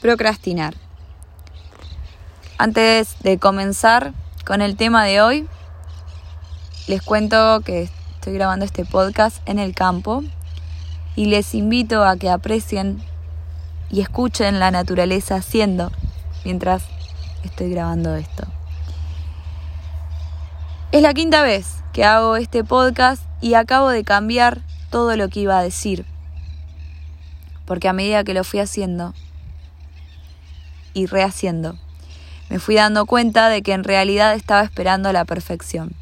Procrastinar. Antes de comenzar con el tema de hoy, les cuento que estoy grabando este podcast en el campo y les invito a que aprecien y escuchen la naturaleza haciendo mientras estoy grabando esto. Es la quinta vez que hago este podcast y acabo de cambiar todo lo que iba a decir. Porque a medida que lo fui haciendo y rehaciendo, me fui dando cuenta de que en realidad estaba esperando la perfección.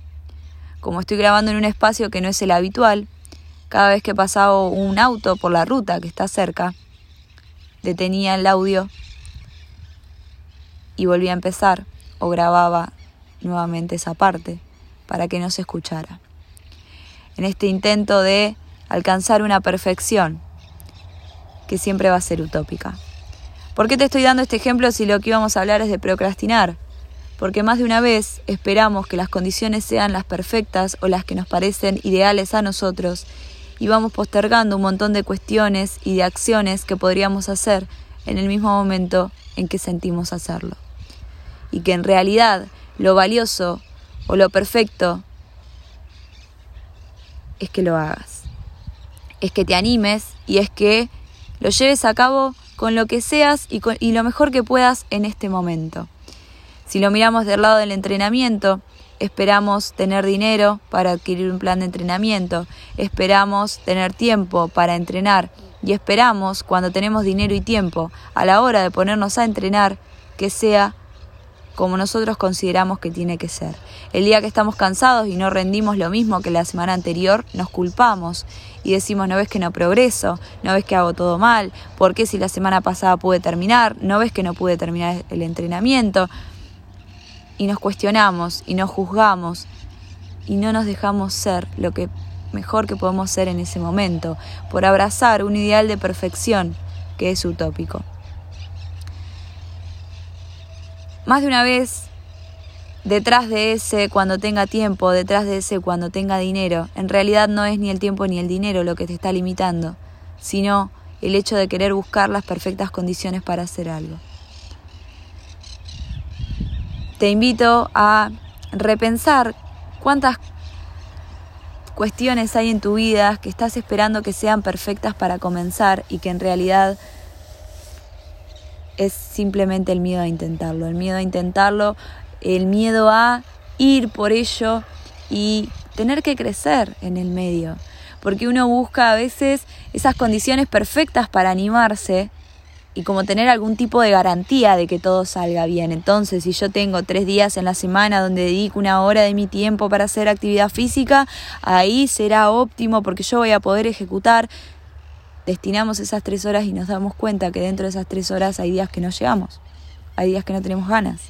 Como estoy grabando en un espacio que no es el habitual, cada vez que pasaba un auto por la ruta que está cerca, detenía el audio y volvía a empezar o grababa nuevamente esa parte para que no se escuchara. En este intento de alcanzar una perfección que siempre va a ser utópica. ¿Por qué te estoy dando este ejemplo si lo que íbamos a hablar es de procrastinar? Porque más de una vez esperamos que las condiciones sean las perfectas o las que nos parecen ideales a nosotros y vamos postergando un montón de cuestiones y de acciones que podríamos hacer en el mismo momento en que sentimos hacerlo. Y que en realidad lo valioso o lo perfecto es que lo hagas. Es que te animes y es que lo lleves a cabo con lo que seas y, y lo mejor que puedas en este momento. Si lo miramos del lado del entrenamiento, esperamos tener dinero para adquirir un plan de entrenamiento, esperamos tener tiempo para entrenar y esperamos, cuando tenemos dinero y tiempo, a la hora de ponernos a entrenar, que sea como nosotros consideramos que tiene que ser. El día que estamos cansados y no rendimos lo mismo que la semana anterior, nos culpamos y decimos, no ves que no progreso, no ves que hago todo mal, ¿por qué si la semana pasada pude terminar? ¿No ves que no pude terminar el entrenamiento? Y nos cuestionamos y nos juzgamos y no nos dejamos ser lo que mejor que podemos ser en ese momento, por abrazar un ideal de perfección que es utópico. Más de una vez, detrás de ese cuando tenga tiempo, detrás de ese cuando tenga dinero, en realidad no es ni el tiempo ni el dinero lo que te está limitando, sino el hecho de querer buscar las perfectas condiciones para hacer algo. Te invito a repensar cuántas cuestiones hay en tu vida que estás esperando que sean perfectas para comenzar y que en realidad es simplemente el miedo a intentarlo, el miedo a intentarlo, el miedo a ir por ello y tener que crecer en el medio. Porque uno busca a veces esas condiciones perfectas para animarse y como tener algún tipo de garantía de que todo salga bien. Entonces, si yo tengo tres días en la semana donde dedico una hora de mi tiempo para hacer actividad física, ahí será óptimo porque yo voy a poder ejecutar destinamos esas tres horas y nos damos cuenta que dentro de esas tres horas hay días que no llegamos, hay días que no tenemos ganas.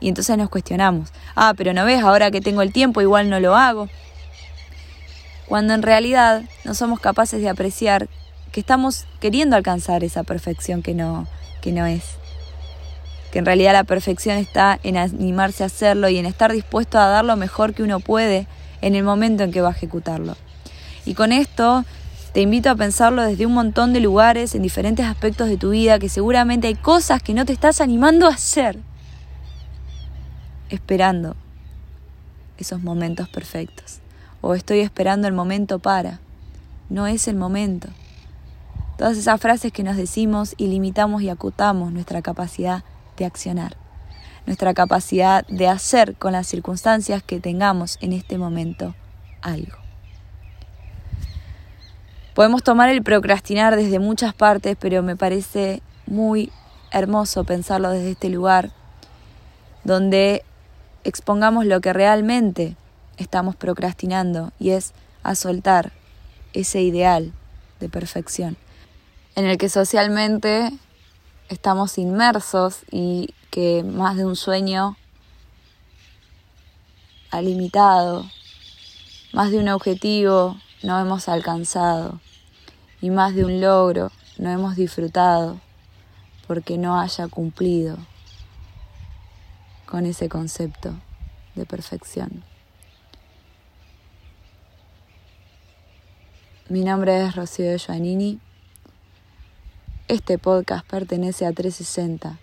Y entonces nos cuestionamos, ah, pero no ves, ahora que tengo el tiempo igual no lo hago. Cuando en realidad no somos capaces de apreciar que estamos queriendo alcanzar esa perfección que no, que no es. Que en realidad la perfección está en animarse a hacerlo y en estar dispuesto a dar lo mejor que uno puede en el momento en que va a ejecutarlo. Y con esto te invito a pensarlo desde un montón de lugares, en diferentes aspectos de tu vida, que seguramente hay cosas que no te estás animando a hacer. Esperando esos momentos perfectos. O estoy esperando el momento para. No es el momento. Todas esas frases que nos decimos y limitamos y acotamos nuestra capacidad de accionar. Nuestra capacidad de hacer con las circunstancias que tengamos en este momento algo. Podemos tomar el procrastinar desde muchas partes, pero me parece muy hermoso pensarlo desde este lugar, donde expongamos lo que realmente estamos procrastinando y es a soltar ese ideal de perfección, en el que socialmente estamos inmersos y que más de un sueño ha limitado, más de un objetivo no hemos alcanzado y más de un logro no hemos disfrutado porque no haya cumplido con ese concepto de perfección. Mi nombre es Rocío de Joanini Este podcast pertenece a 360.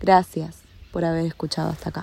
Gracias por haber escuchado hasta acá.